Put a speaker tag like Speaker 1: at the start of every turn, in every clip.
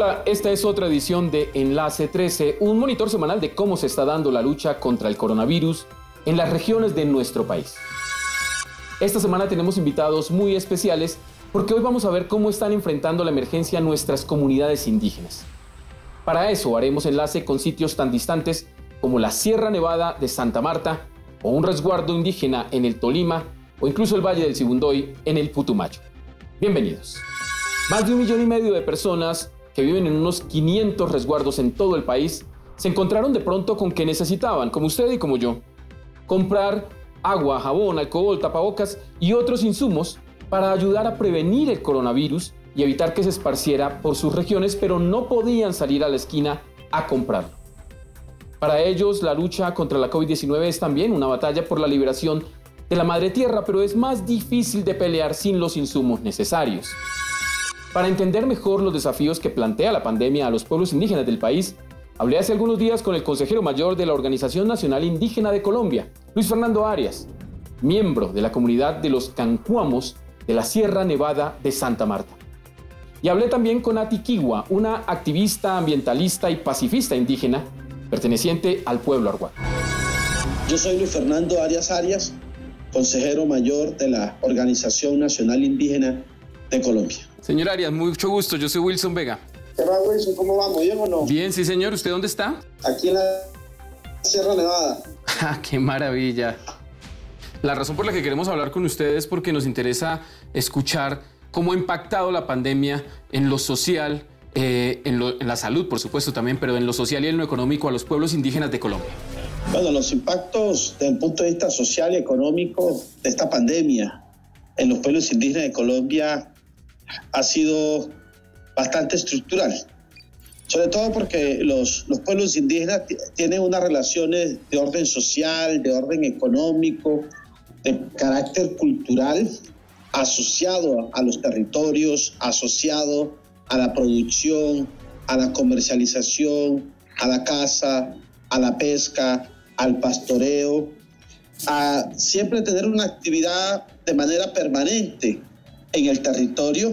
Speaker 1: Hola, esta es otra edición de Enlace 13, un monitor semanal de cómo se está dando la lucha contra el coronavirus en las regiones de nuestro país. Esta semana tenemos invitados muy especiales porque hoy vamos a ver cómo están enfrentando la emergencia nuestras comunidades indígenas. Para eso haremos enlace con sitios tan distantes como la Sierra Nevada de Santa Marta o un resguardo indígena en el Tolima o incluso el Valle del Sibundoy en el Putumayo. Bienvenidos. Más de un millón y medio de personas que viven en unos 500 resguardos en todo el país, se encontraron de pronto con que necesitaban, como usted y como yo, comprar agua, jabón, alcohol, tapabocas y otros insumos para ayudar a prevenir el coronavirus y evitar que se esparciera por sus regiones, pero no podían salir a la esquina a comprarlo. Para ellos, la lucha contra la COVID-19 es también una batalla por la liberación de la madre tierra, pero es más difícil de pelear sin los insumos necesarios. Para entender mejor los desafíos que plantea la pandemia a los pueblos indígenas del país, hablé hace algunos días con el consejero mayor de la Organización Nacional Indígena de Colombia, Luis Fernando Arias, miembro de la comunidad de los Cancuamos de la Sierra Nevada de Santa Marta. Y hablé también con Ati Kiwa, una activista ambientalista y pacifista indígena perteneciente al pueblo arhuaco.
Speaker 2: Yo soy Luis Fernando Arias Arias, consejero mayor de la Organización Nacional Indígena de Colombia.
Speaker 1: Señor Arias, mucho gusto. Yo soy Wilson Vega.
Speaker 2: ¿Qué va, Wilson? ¿Cómo vamos? ¿Bien o no?
Speaker 1: Bien, sí, señor. ¿Usted dónde está?
Speaker 2: Aquí en la Sierra Nevada.
Speaker 1: Ah, ¡Qué maravilla! La razón por la que queremos hablar con ustedes es porque nos interesa escuchar cómo ha impactado la pandemia en lo social, eh, en, en, la salud, por supuesto, también, pero en lo social y en lo económico a los pueblos indígenas de Colombia.
Speaker 2: Bueno, los impactos desde el punto de vista social y económico de esta pandemia en los pueblos indígenas de Colombia ha sido bastante estructural, sobre todo porque los, los pueblos indígenas tienen unas relaciones de orden social, de orden económico, de carácter cultural, asociado a los territorios, asociado a la producción, a la comercialización, a la caza, a la pesca, al pastoreo, a siempre tener una actividad de manera permanente en el territorio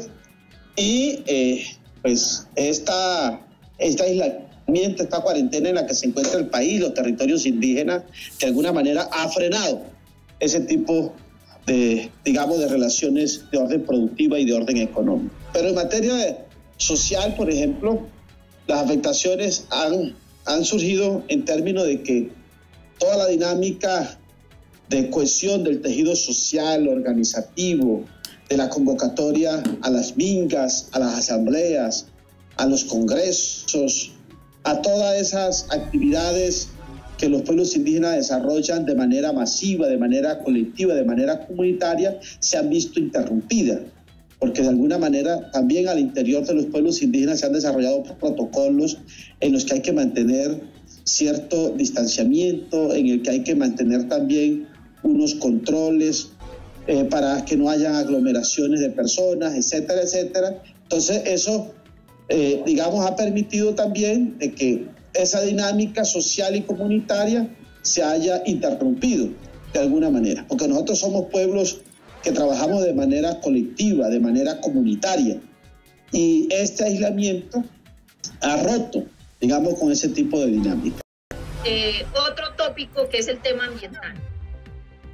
Speaker 2: y eh, pues esta, esta aislamiento, esta cuarentena en la que se encuentra el país, los territorios indígenas, de alguna manera ha frenado ese tipo de, digamos, de relaciones de orden productiva y de orden económico. Pero en materia social, por ejemplo, las afectaciones han, han surgido en términos de que toda la dinámica de cohesión del tejido social, organizativo, de la convocatoria a las mingas, a las asambleas, a los congresos, a todas esas actividades que los pueblos indígenas desarrollan de manera masiva, de manera colectiva, de manera comunitaria, se han visto interrumpidas, porque de alguna manera también al interior de los pueblos indígenas se han desarrollado protocolos en los que hay que mantener cierto distanciamiento, en el que hay que mantener también unos controles eh, para que no haya aglomeraciones de personas, etcétera, etcétera. Entonces eso, eh, digamos, ha permitido también que esa dinámica social y comunitaria se haya interrumpido de alguna manera, porque nosotros somos pueblos que trabajamos de manera colectiva, de manera comunitaria, y este aislamiento ha roto, digamos, con ese tipo de dinámica.
Speaker 3: Eh, otro tópico que es el tema ambiental.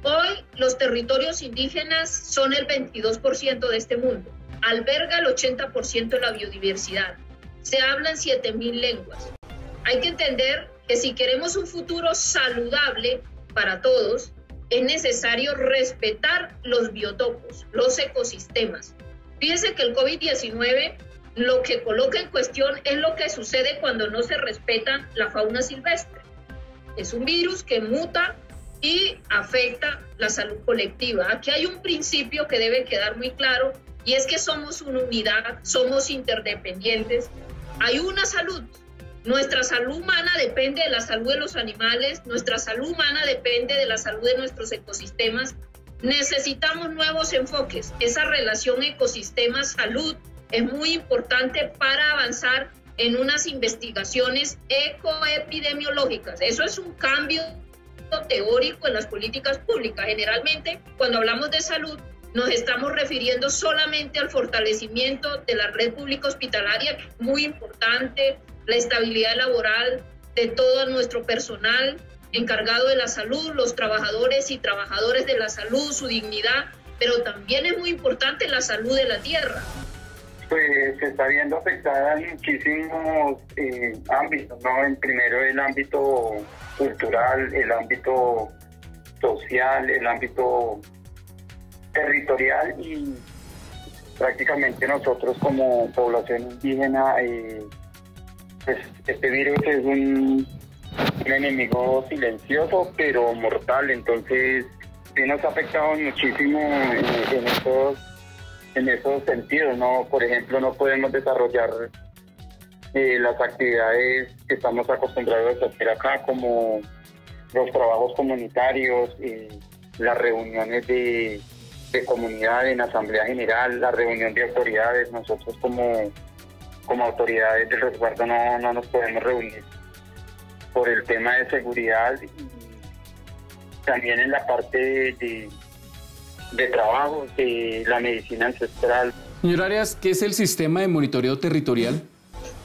Speaker 3: Hoy los territorios indígenas son el 22% de este mundo, alberga el 80% de la biodiversidad, se hablan 7.000 lenguas. Hay que entender que si queremos un futuro saludable para todos, es necesario respetar los biotopos, los ecosistemas. Fíjense que el COVID-19 lo que coloca en cuestión es lo que sucede cuando no se respeta la fauna silvestre. Es un virus que muta y afecta la salud colectiva. Aquí hay un principio que debe quedar muy claro y es que somos una unidad, somos interdependientes. Hay una salud. Nuestra salud humana depende de la salud de los animales, nuestra salud humana depende de la salud de nuestros ecosistemas. Necesitamos nuevos enfoques. Esa relación ecosistema-salud es muy importante para avanzar en unas investigaciones ecoepidemiológicas. Eso es un cambio teórico en las políticas públicas. Generalmente, cuando hablamos de salud, nos estamos refiriendo solamente al fortalecimiento de la red pública hospitalaria, muy importante, la estabilidad laboral de todo nuestro personal encargado de la salud, los trabajadores y trabajadoras de la salud, su dignidad, pero también es muy importante la salud de la tierra.
Speaker 4: Pues se está viendo afectada en muchísimos eh, ámbitos, ¿no? En primero el ámbito cultural, el ámbito social, el ámbito territorial y prácticamente nosotros como población indígena, eh, pues este virus es un, enemigo silencioso pero mortal, entonces sí nos ha afectado muchísimo en, esos, en esos sentidos, ¿no? Por ejemplo, no podemos desarrollar eh, las actividades que estamos acostumbrados a hacer acá, como los trabajos comunitarios, eh, las reuniones de, de comunidad en Asamblea General, la reunión de autoridades, nosotros como, como autoridades del resguardo no, no nos podemos reunir por el tema de seguridad y también en la parte de, de trabajo, de la medicina ancestral.
Speaker 1: Señor Arias, ¿qué es el sistema de monitoreo territorial?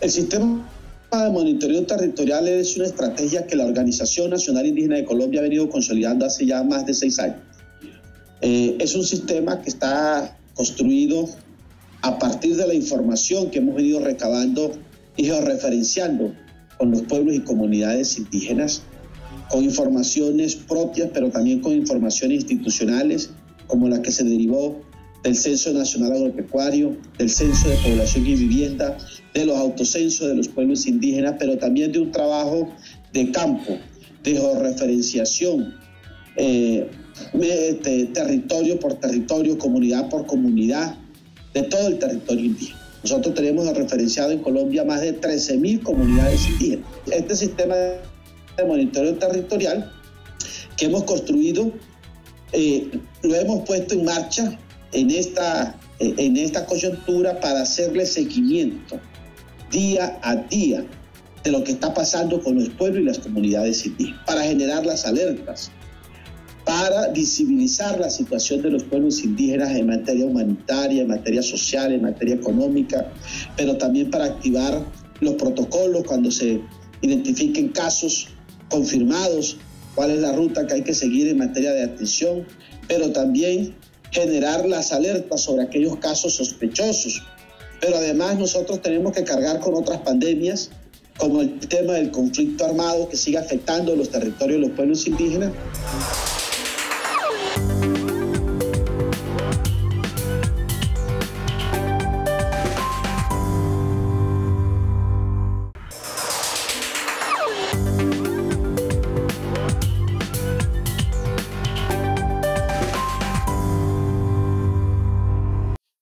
Speaker 2: El sistema de monitoreo territorial es una estrategia que la Organización Nacional Indígena de Colombia ha venido consolidando hace ya más de seis años. Eh, es un sistema que está construido a partir de la información que hemos venido recabando y georreferenciando con los pueblos y comunidades indígenas, con informaciones propias, pero también con informaciones institucionales, como la que se derivó del Censo Nacional Agropecuario, del Censo de Población y Vivienda, de los autocensos de los pueblos indígenas, pero también de un trabajo de campo, de georreferenciación, eh, este, territorio por territorio, comunidad por comunidad, de todo el territorio indígena. Nosotros tenemos referenciado en Colombia más de 13.000 comunidades indígenas. Este sistema de monitoreo territorial que hemos construido, eh, lo hemos puesto en marcha en esta, en esta coyuntura para hacerle seguimiento día a día de lo que está pasando con los pueblos y las comunidades indígenas, para generar las alertas, para visibilizar la situación de los pueblos indígenas en materia humanitaria, en materia social, en materia económica, pero también para activar los protocolos cuando se identifiquen casos confirmados, cuál es la ruta que hay que seguir en materia de atención, pero también generar las alertas sobre aquellos casos sospechosos. Pero además nosotros tenemos que cargar con otras pandemias, como el tema del conflicto armado que sigue afectando los territorios de los pueblos indígenas.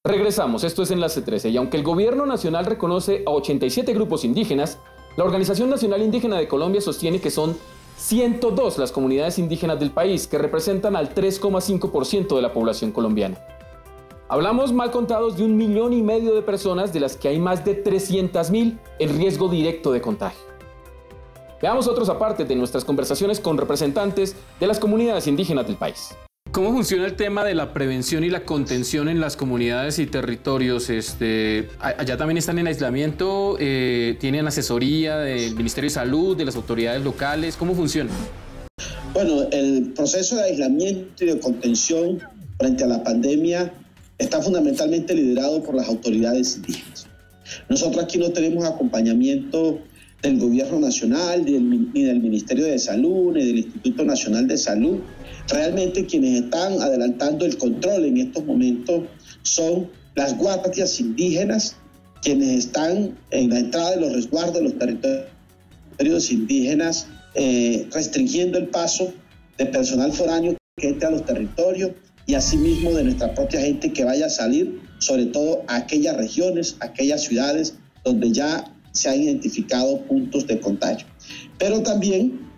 Speaker 1: Regresamos, esto es Enlace 13, y aunque el gobierno nacional reconoce a 87 grupos indígenas, la Organización Nacional Indígena de Colombia sostiene que son 102 las comunidades indígenas del país, que representan al 3,5% de la población colombiana. Hablamos mal contados de un millón y medio de personas, de las que hay más de 300 mil en riesgo directo de contagio. Veamos otros apartes de nuestras conversaciones con representantes de las comunidades indígenas del país. ¿Cómo funciona el tema de la prevención y la contención en las comunidades y territorios? Este, allá también están en aislamiento, eh, tienen asesoría del Ministerio de Salud, de las autoridades locales. ¿Cómo funciona?
Speaker 2: Bueno, el proceso de aislamiento y de contención frente a la pandemia está fundamentalmente liderado por las autoridades indígenas. Nosotros aquí no tenemos acompañamiento del Gobierno Nacional, ni del Ministerio de Salud, ni del Instituto Nacional de Salud. Realmente quienes están adelantando el control en estos momentos son las guardias indígenas, quienes están en la entrada de los resguardos de los territorios indígenas, eh, restringiendo el paso de personal foráneo que entre a los territorios y asimismo de nuestra propia gente que vaya a salir, sobre todo a aquellas regiones, aquellas ciudades donde ya se han identificado puntos de contagio. Pero también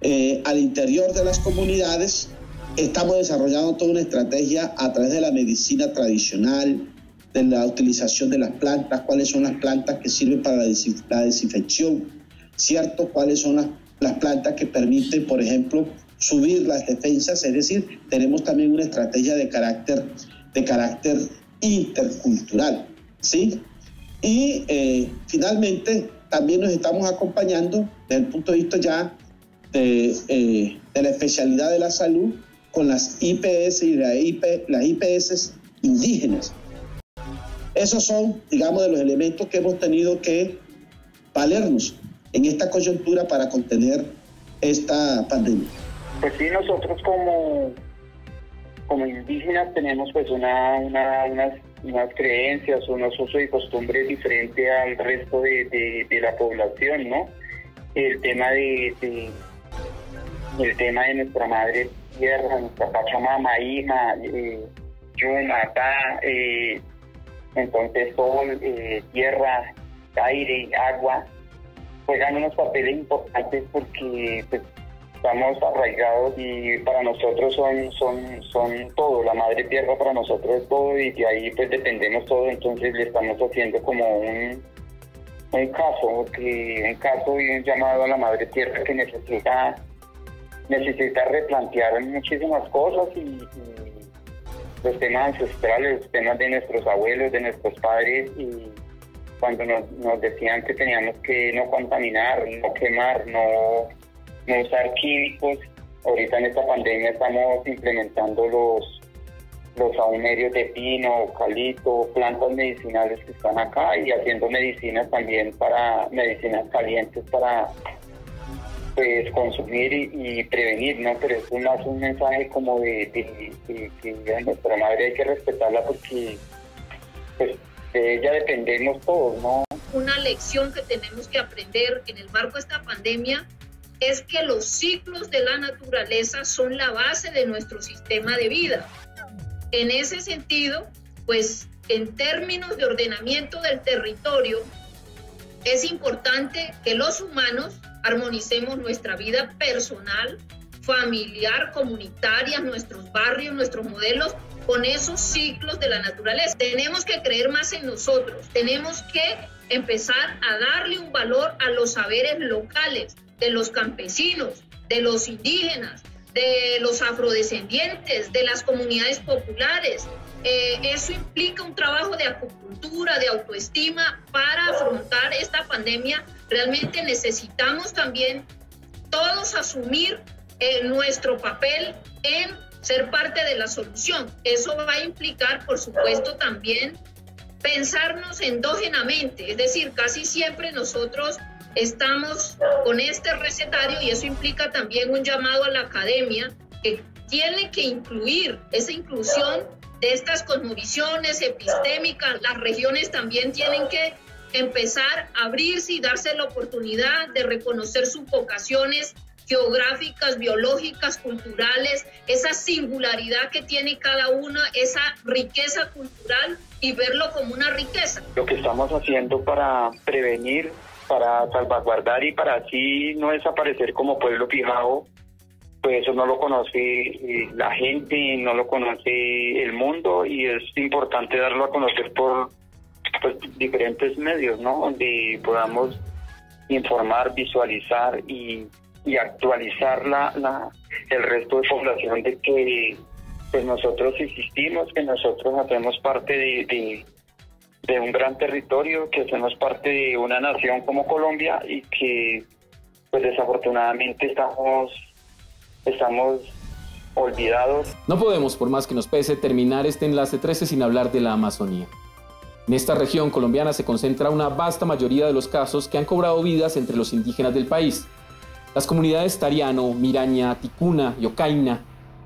Speaker 2: eh, al interior de las comunidades Estamos desarrollando toda una estrategia a través de la medicina tradicional, de la utilización de las plantas, cuáles son las plantas que sirven para la, desinfección, ¿cierto? ¿Cuáles son las, las plantas que permiten, por ejemplo, subir las defensas? Es decir, tenemos también una estrategia de carácter de carácter intercultural, ¿sí? Y eh, finalmente también nos estamos acompañando desde el punto de vista ya de, eh, de la especialidad de la salud con las IPS y la IP, las IPS indígenas. Esos son, digamos, de los elementos que hemos tenido que valernos en esta coyuntura para contener esta pandemia.
Speaker 4: Pues sí, nosotros como, como indígenas tenemos pues una, unas, unas, creencias, unos usos y costumbres diferentes al resto de, de, la población, ¿no? El tema de, el tema de nuestra madre tierra, nuestra Pachamama, Ima, eh, Yunatá, eh, entonces sol, eh, tierra, aire, agua, juegan unos papeles importantes porque pues, estamos arraigados y para nosotros son, son, son todo, la madre tierra para nosotros es todo y de ahí pues dependemos todo, entonces le estamos haciendo como un, un caso, que un caso y un llamado a la madre tierra que necesita, necesita replantear muchísimas cosas y, los temas ancestrales, los temas de nuestros abuelos, de nuestros padres y cuando nos, nos decían que teníamos que no contaminar, no quemar, no no usar químicos. Ahorita en esta pandemia estamos implementando los, los saumerios de pino, eucalipto, plantas medicinales que están acá y haciendo medicinas también para medicinas calientes para pues consumir y, prevenir, ¿no? Pero es más un mensaje como de, que nuestra madre hay que respetarla porque pues de ella dependemos todos, ¿no?
Speaker 3: Una lección que tenemos que aprender en el marco de esta pandemia es que los ciclos de la naturaleza son la base de nuestro sistema de vida. En ese sentido, pues en términos de ordenamiento del territorio, es importante que los humanos armonicemos nuestra vida personal, familiar, comunitaria, nuestros barrios, nuestros modelos con esos ciclos de la naturaleza. Tenemos que creer más en nosotros, tenemos que empezar a darle un valor a los saberes locales, de los campesinos, de los indígenas, de los afrodescendientes, de las comunidades populares. Eh, eso implica un trabajo de acupuntura, de autoestima para afrontar esta pandemia. Realmente necesitamos también todos asumir eh, nuestro papel en ser parte de la solución. Eso va a implicar, por supuesto, también pensarnos endógenamente, es decir, casi siempre nosotros estamos con este recetario y eso implica también un llamado a la academia que tiene que incluir esa inclusión de estas cosmovisiones epistémicas. Las regiones también tienen que empezar a abrirse y darse la oportunidad de reconocer sus vocaciones geográficas, biológicas, culturales, esa singularidad que tiene cada una, esa riqueza cultural y verlo como una riqueza.
Speaker 4: Lo que estamos haciendo para prevenir para salvaguardar y para así no desaparecer como pueblo fijado, pues eso no lo conoce la gente, no lo conoce el mundo y es importante darlo a conocer por pues, diferentes medios, ¿no? Donde podamos informar, visualizar y, actualizar la, la, el resto de población de que pues nosotros existimos, que nosotros hacemos parte de un gran territorio, que somos parte de una nación como Colombia y que pues desafortunadamente estamos, estamos olvidados.
Speaker 1: No podemos, por más que nos pese, terminar este enlace 13 sin hablar de la Amazonía. En esta región colombiana se concentra una vasta mayoría de los casos que han cobrado vidas entre los indígenas del país. Las comunidades Tariano, Miraña, Ticuna y Ocaina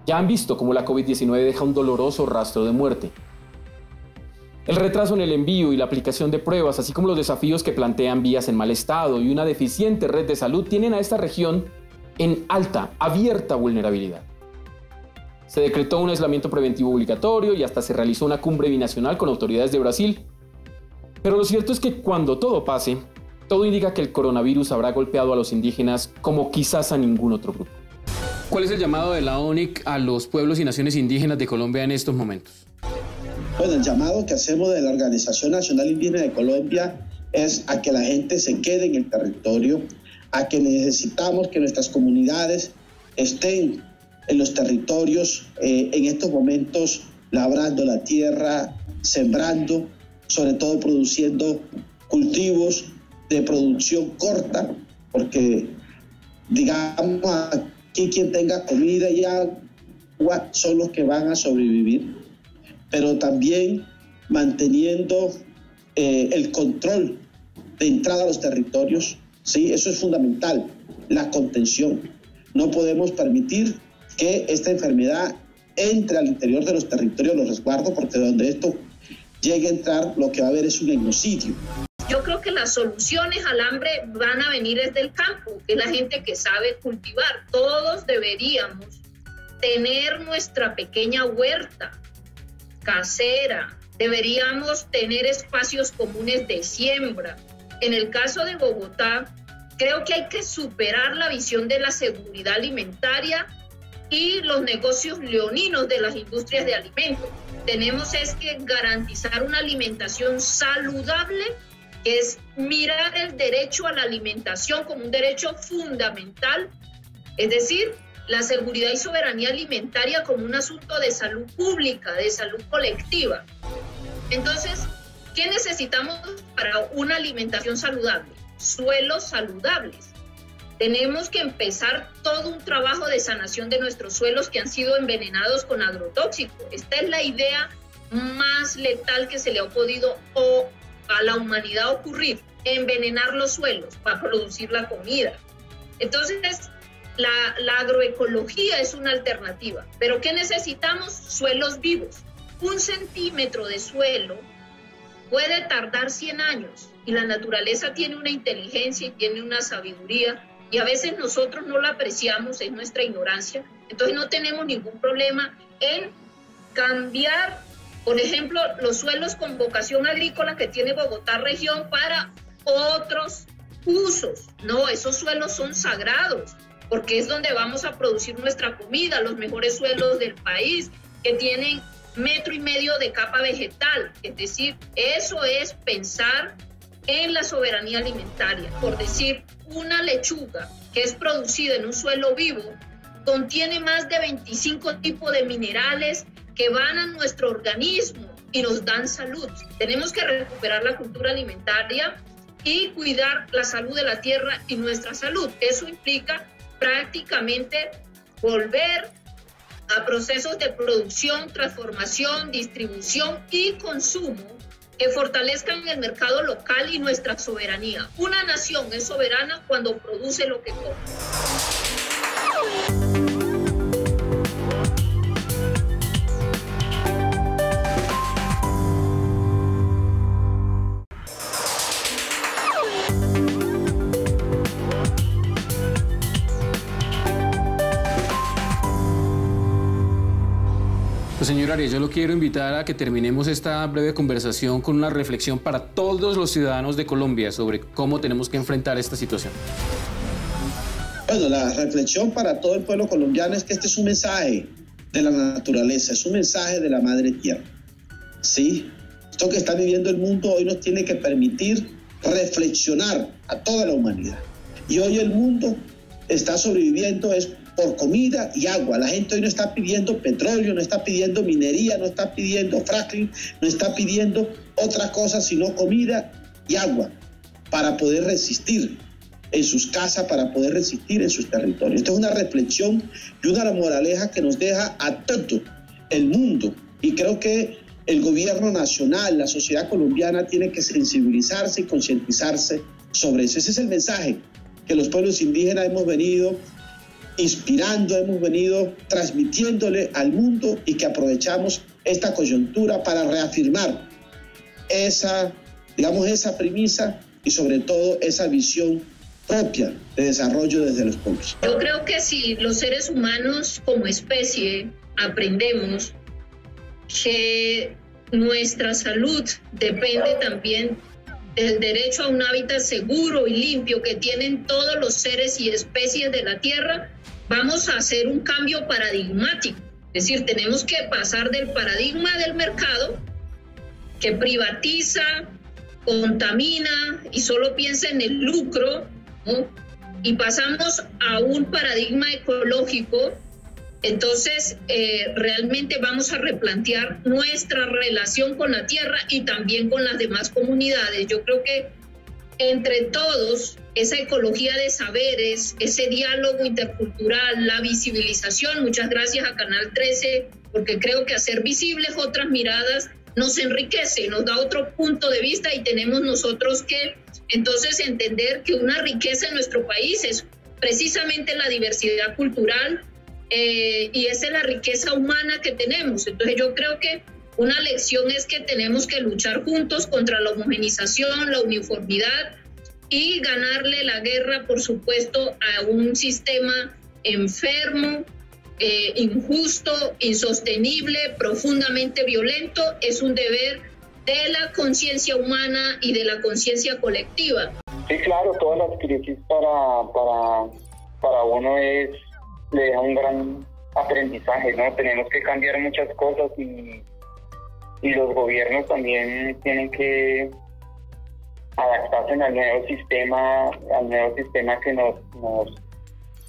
Speaker 1: ya han visto cómo la COVID-19 deja un doloroso rastro de muerte. El retraso en el envío y la aplicación de pruebas, así como los desafíos que plantean vías en mal estado y una deficiente red de salud, tienen a esta región en alta, abierta vulnerabilidad. Se decretó un aislamiento preventivo obligatorio y hasta se realizó una cumbre binacional con autoridades de Brasil. Pero lo cierto es que cuando todo pase, todo indica que el coronavirus habrá golpeado a los indígenas como quizás a ningún otro grupo. ¿Cuál es el llamado de la ONIC a los pueblos y naciones indígenas de Colombia en estos momentos?
Speaker 2: Bueno, el llamado que hacemos de la Organización Nacional Indígena de Colombia es a que la gente se quede en el territorio, a que necesitamos que nuestras comunidades estén en los territorios eh, en estos momentos labrando la tierra, sembrando, sobre todo produciendo cultivos de producción corta, porque digamos aquí quien tenga comida y agua son los que van a sobrevivir, pero también manteniendo eh, el control de entrada a los territorios, ¿sí? eso es fundamental, la contención. No podemos permitir que esta enfermedad entre al interior de los territorios los resguardos, porque donde esto llegue a entrar, lo que va a haber es un genocidio.
Speaker 3: Yo creo que las soluciones al hambre van a venir desde el campo, que es la gente que sabe cultivar. Todos deberíamos tener nuestra pequeña huerta casera, deberíamos tener espacios comunes de siembra. En el caso de Bogotá, creo que hay que superar la visión de la seguridad alimentaria y los negocios leoninos de las industrias de alimentos. Tenemos es que garantizar una alimentación saludable, que es mirar el derecho a la alimentación como un derecho fundamental, es decir, la seguridad y soberanía alimentaria como un asunto de salud pública, de salud colectiva. Entonces, ¿qué necesitamos para una alimentación saludable? Suelos saludables tenemos que empezar todo un trabajo de sanación de nuestros suelos que han sido envenenados con agrotóxicos. Esta es la idea más letal que se le ha podido a la humanidad ocurrir, envenenar los suelos para producir la comida. Entonces, la, agroecología es una alternativa, pero ¿qué necesitamos? Suelos vivos. Un centímetro de suelo puede tardar 100 años y la naturaleza tiene una inteligencia y tiene una sabiduría y a veces nosotros no la apreciamos, es nuestra ignorancia, entonces no tenemos ningún problema en cambiar, por ejemplo, los suelos con vocación agrícola que tiene Bogotá región para otros usos. No, esos suelos son sagrados, porque es donde vamos a producir nuestra comida, los mejores suelos del país, que tienen metro y medio de capa vegetal. Es decir, eso es pensar en la soberanía alimentaria. Por decir, una lechuga que es producida en un suelo vivo contiene más de 25 tipos de minerales que van a nuestro organismo y nos dan salud. Tenemos que recuperar la cultura alimentaria y cuidar la salud de la tierra y nuestra salud. Eso implica prácticamente volver a procesos de producción, transformación, distribución y consumo que fortalezcan el mercado local y nuestra soberanía. Una nación es soberana cuando produce lo que come.
Speaker 1: Yo lo quiero invitar a que terminemos esta breve conversación con una reflexión para todos los ciudadanos de Colombia sobre cómo tenemos que enfrentar esta situación.
Speaker 2: Bueno, la reflexión para todo el pueblo colombiano es que este es un mensaje de la naturaleza, es un mensaje de la madre tierra. Sí, esto que está viviendo el mundo hoy nos tiene que permitir reflexionar a toda la humanidad. Y hoy el mundo está sobreviviendo es por comida y agua. La gente hoy no está pidiendo petróleo, no está pidiendo minería, no está pidiendo fracking, no está pidiendo otra cosa sino comida y agua para poder resistir en sus casas, para poder resistir en sus territorios. Esto es una reflexión y una moraleja que nos deja a todo el mundo. Y creo que el gobierno nacional, la sociedad colombiana tiene que sensibilizarse y concientizarse sobre eso. Ese es el mensaje que los pueblos indígenas hemos venido inspirando, hemos venido transmitiéndole al mundo y que aprovechamos esta coyuntura para reafirmar esa, digamos, esa premisa y sobre todo esa visión propia de desarrollo desde los pueblos.
Speaker 3: Yo creo que si los seres humanos como especie aprendemos que nuestra salud depende también del derecho a un hábitat seguro y limpio que tienen todos los seres y especies de la Tierra, vamos a hacer un cambio paradigmático. Es decir, tenemos que pasar del paradigma del mercado que privatiza, contamina y solo piensa en el lucro, y pasamos a un paradigma ecológico Entonces, eh, realmente vamos a replantear nuestra relación con la tierra y también con las demás comunidades. Yo creo que entre todos, esa ecología de saberes, ese diálogo intercultural, la visibilización, muchas gracias a Canal 13, porque creo que hacer visibles otras miradas nos enriquece, nos da otro punto de vista y tenemos nosotros que entonces entender que una riqueza en nuestro país es precisamente la diversidad cultural eh, y esa es la riqueza humana que tenemos. Entonces yo creo que una lección es que tenemos que luchar juntos contra la homogenización, la uniformidad y ganarle la guerra, por supuesto, a un sistema enfermo, eh, injusto, insostenible, profundamente violento, es un deber de la conciencia humana y de la conciencia colectiva.
Speaker 4: Sí, claro, todas las crisis para, para, para uno es, le deja un gran aprendizaje, ¿no? Tenemos que cambiar muchas cosas y, y los gobiernos también tienen que adaptarse al nuevo sistema, al nuevo sistema que nos, nos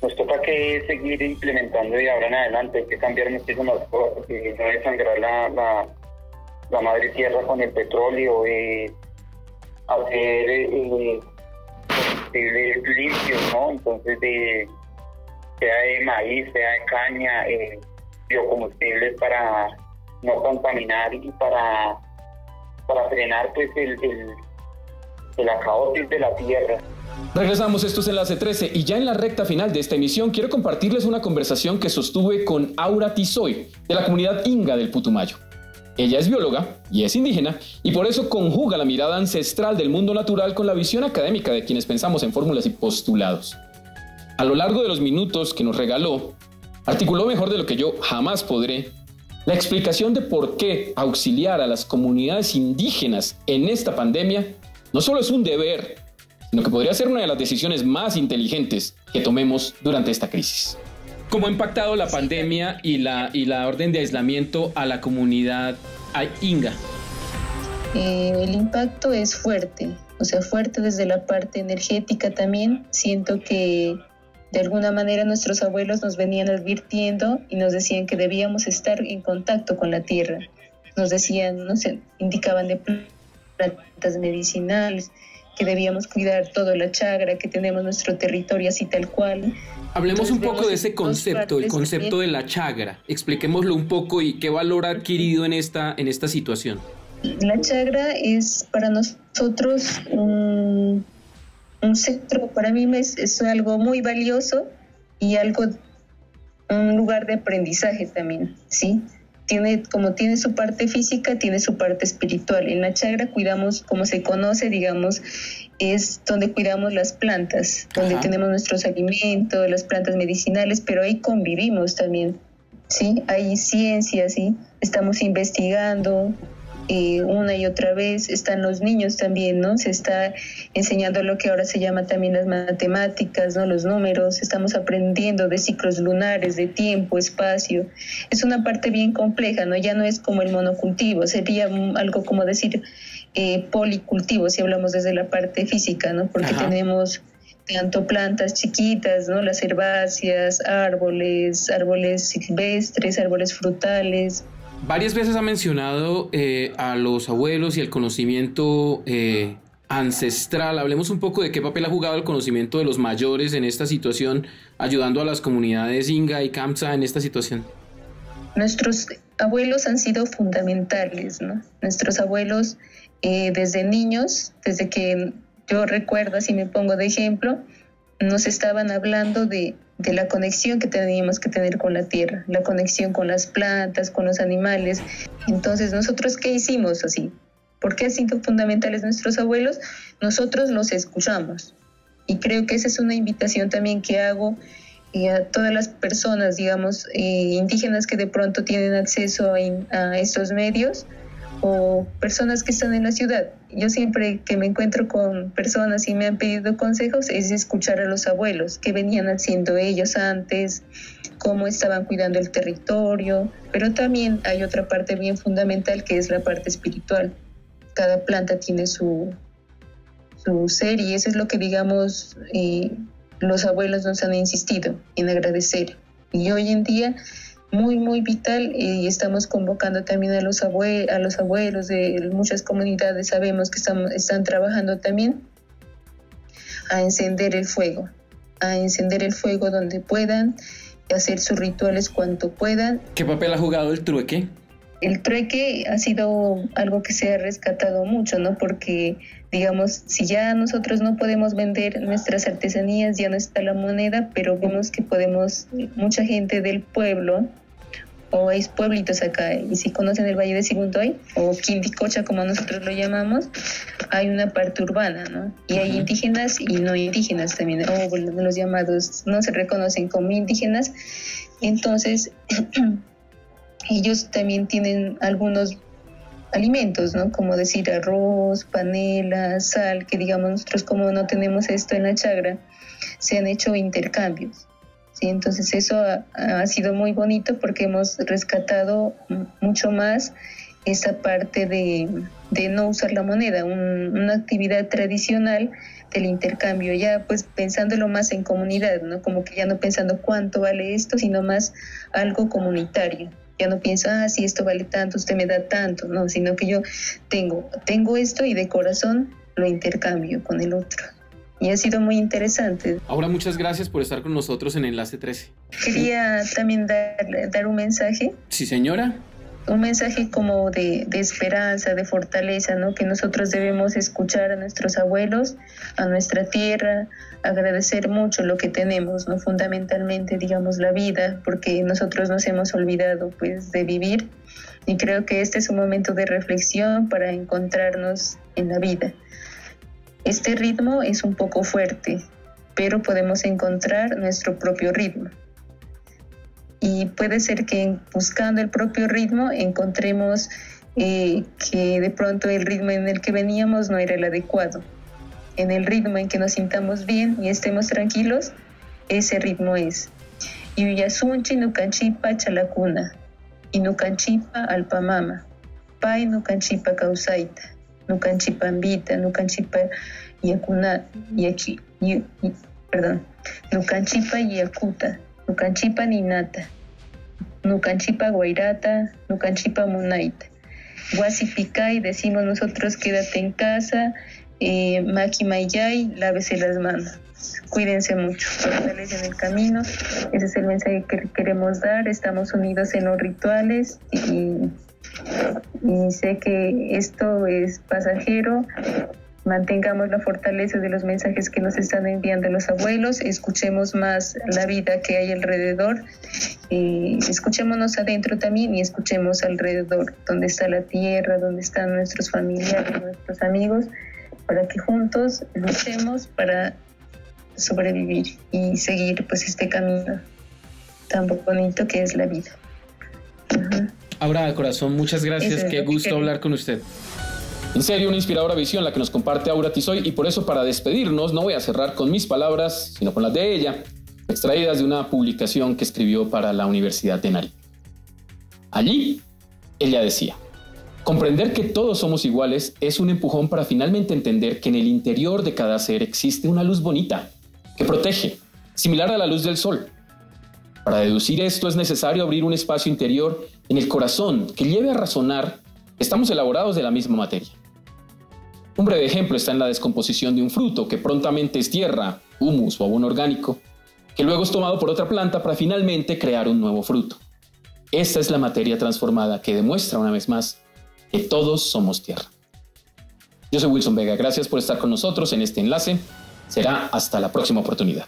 Speaker 4: nos toca que seguir implementando de ahora en adelante, hay que cambiar muchísimas cosas, y no desangrar la, la, madre tierra con el petróleo, eh, hacer eh, combustibles limpios, ¿no? Entonces, de, sea de maíz, sea de caña, eh, biocombustibles para no contaminar y para, para frenar pues el, el, el acabotis de la tierra.
Speaker 1: Regresamos, esto es Enlace 13 y ya en la recta final de esta emisión quiero compartirles una conversación que sostuve con Aura Tizoy de la comunidad Inga del Putumayo. Ella es bióloga y es indígena y por eso conjuga la mirada ancestral del mundo natural con la visión académica de quienes pensamos en fórmulas y postulados. A lo largo de los minutos que nos regaló, articuló mejor de lo que yo jamás podré la explicación de por qué auxiliar a las comunidades indígenas en esta pandemia no solo es un deber, sino que podría ser una de las decisiones más inteligentes que tomemos durante esta crisis. ¿Cómo ha impactado la pandemia y la, y la orden de aislamiento a la comunidad Inga?
Speaker 5: Eh, el impacto es fuerte, o sea, fuerte desde la parte energética también. Siento que de alguna manera nuestros abuelos nos venían advirtiendo y nos decían que debíamos estar en contacto con la tierra. Nos decían, nos indicaban de plantas medicinales, que debíamos cuidar toda la chagra, que tenemos nuestro territorio así tal cual.
Speaker 1: Hablemos un poco de ese concepto, el concepto de la chagra. Expliquémoslo un poco y qué valor ha adquirido en esta, en esta situación.
Speaker 5: La chagra es para nosotros un, un centro, para mí es, es algo muy valioso y algo, un lugar de aprendizaje también, ¿sí? tiene, como tiene su parte física, tiene su parte espiritual. En la chagra cuidamos, como se conoce, digamos, es donde cuidamos las plantas, donde tenemos nuestros alimentos, las plantas medicinales, pero ahí convivimos también, ¿sí? Hay ciencia, ¿sí? Estamos investigando, una y otra vez. Están los niños también, ¿no? Se está enseñando lo que ahora se llama también las matemáticas, ¿no? Los números. Estamos aprendiendo de ciclos lunares, de tiempo, espacio. Es una parte bien compleja, ¿no? Ya no es como el monocultivo, sería algo como decir eh, policultivo, si hablamos desde la parte física, ¿no? Porque tenemos tanto plantas chiquitas, ¿no? Las herbáceas, árboles, árboles silvestres, árboles frutales,
Speaker 1: Varias veces ha mencionado eh, a los abuelos y el conocimiento eh, ancestral. Hablemos un poco de qué papel ha jugado el conocimiento de los mayores en esta situación, ayudando a las comunidades Inga y Kamsa en esta situación.
Speaker 5: Nuestros abuelos han sido fundamentales, ¿no? Nuestros abuelos eh, desde niños, desde que yo recuerdo, si me pongo de ejemplo, nos estaban hablando de de la conexión que teníamos que tener con la tierra, la conexión con las plantas, con los animales. Entonces, nosotros, ¿qué hicimos así? ¿Por qué han sido fundamentales nuestros abuelos? Nosotros los escuchamos. Y creo que esa es una invitación también que hago y a todas las personas, digamos, eh, indígenas que de pronto tienen acceso a, a estos medios, o personas que están en la ciudad. Yo siempre que me encuentro con personas y me han pedido consejos es escuchar a los abuelos, qué venían haciendo ellos antes, cómo estaban cuidando el territorio, pero también hay otra parte bien fundamental que es la parte espiritual. Cada planta tiene su, su ser y eso es lo que digamos eh, los abuelos nos han insistido en agradecer Y hoy en día muy, muy vital y estamos convocando también a los, abue a los abuelos de muchas comunidades, sabemos que están, están trabajando también a encender el fuego, a encender el fuego donde puedan, hacer sus rituales cuanto puedan.
Speaker 1: ¿Qué papel ha jugado el trueque?
Speaker 5: El trueque ha sido algo que se ha rescatado mucho, ¿no? Porque, digamos, si ya nosotros no podemos vender nuestras artesanías, ya no está la moneda, pero vemos que podemos, mucha gente del pueblo, o hay pueblitos acá, y si conocen el Valle de Siguntoy, o Quindicocha como nosotros lo llamamos, hay una parte urbana, ¿no? Y hay indígenas y no indígenas también, o los llamados no se reconocen como indígenas, entonces ellos también tienen algunos alimentos, ¿no? Como decir arroz, panela, sal, que digamos nosotros como no tenemos esto en la chagra, se han hecho intercambios. Entonces eso ha, sido muy bonito porque hemos rescatado mucho más esa parte de, no usar la moneda, una actividad tradicional del intercambio, ya pues pensándolo más en comunidad, ¿no? Como que ya no pensando cuánto vale esto, sino más algo comunitario. Ya no pienso, ah, si esto vale tanto, usted me da tanto, no, sino que yo tengo, tengo esto y de corazón lo intercambio con el otro y ha sido muy interesante.
Speaker 1: Ahora muchas gracias por estar con nosotros en Enlace 13.
Speaker 5: Quería también dar, dar un mensaje.
Speaker 1: Sí, señora.
Speaker 5: Un mensaje como de, esperanza, de fortaleza, ¿no? Que nosotros debemos escuchar a nuestros abuelos, a nuestra tierra, agradecer mucho lo que tenemos, ¿no? Fundamentalmente, digamos, la vida, porque nosotros nos hemos olvidado, pues, de vivir. Y creo que este es un momento de reflexión para encontrarnos en la vida. Este ritmo es un poco fuerte, pero podemos encontrar nuestro propio ritmo. Y puede ser que buscando el propio ritmo encontremos eh, que de pronto el ritmo en el que veníamos no era el adecuado. En el ritmo en que nos sintamos bien y estemos tranquilos, ese ritmo es. Yuyasunchi nukanchipa chalacuna, inukanchipa alpamama, pai nukanchipa causaita nucanchipa ambita, nucanchipa yakuna, yaki, perdón, nucanchipa yakuta, nucanchipa ninata, nucanchipa guairata, nucanchipa munaita. Guasipicay, decimos nosotros, quédate en casa, eh, Maki Mayay, lávese las manos. Cuídense mucho, en el camino. Ese es el mensaje que queremos dar. Estamos unidos en los rituales y sé que esto es pasajero. Mantengamos la fortaleza de los mensajes que nos están enviando los abuelos, escuchemos más la vida que hay alrededor, y escuchémonos adentro también y escuchemos alrededor, donde está la tierra, donde están nuestros familiares, nuestros amigos, para que juntos luchemos para sobrevivir y seguir pues este camino tan bonito que es la vida.
Speaker 1: Aura, corazón, muchas gracias. Qué gusto hablar con usted. En serio, una inspiradora visión la que nos comparte Aura Tizoy y por eso para despedirnos no voy a cerrar con mis palabras, sino con las de ella, extraídas de una publicación que escribió para la Universidad de Nari. Allí, ella decía, comprender que todos somos iguales es un empujón para finalmente entender que en el interior de cada ser existe una luz bonita, que protege, similar a la luz del sol, para deducir esto es necesario abrir un espacio interior en el corazón que lleve a razonar que estamos elaborados de la misma materia. Un breve ejemplo está en la descomposición de un fruto que prontamente es tierra, humus o abono orgánico, que luego es tomado por otra planta para finalmente crear un nuevo fruto. Esta es la materia transformada que demuestra una vez más que todos somos tierra. Yo soy Wilson Vega, gracias por estar con nosotros en este enlace. Será hasta la próxima oportunidad.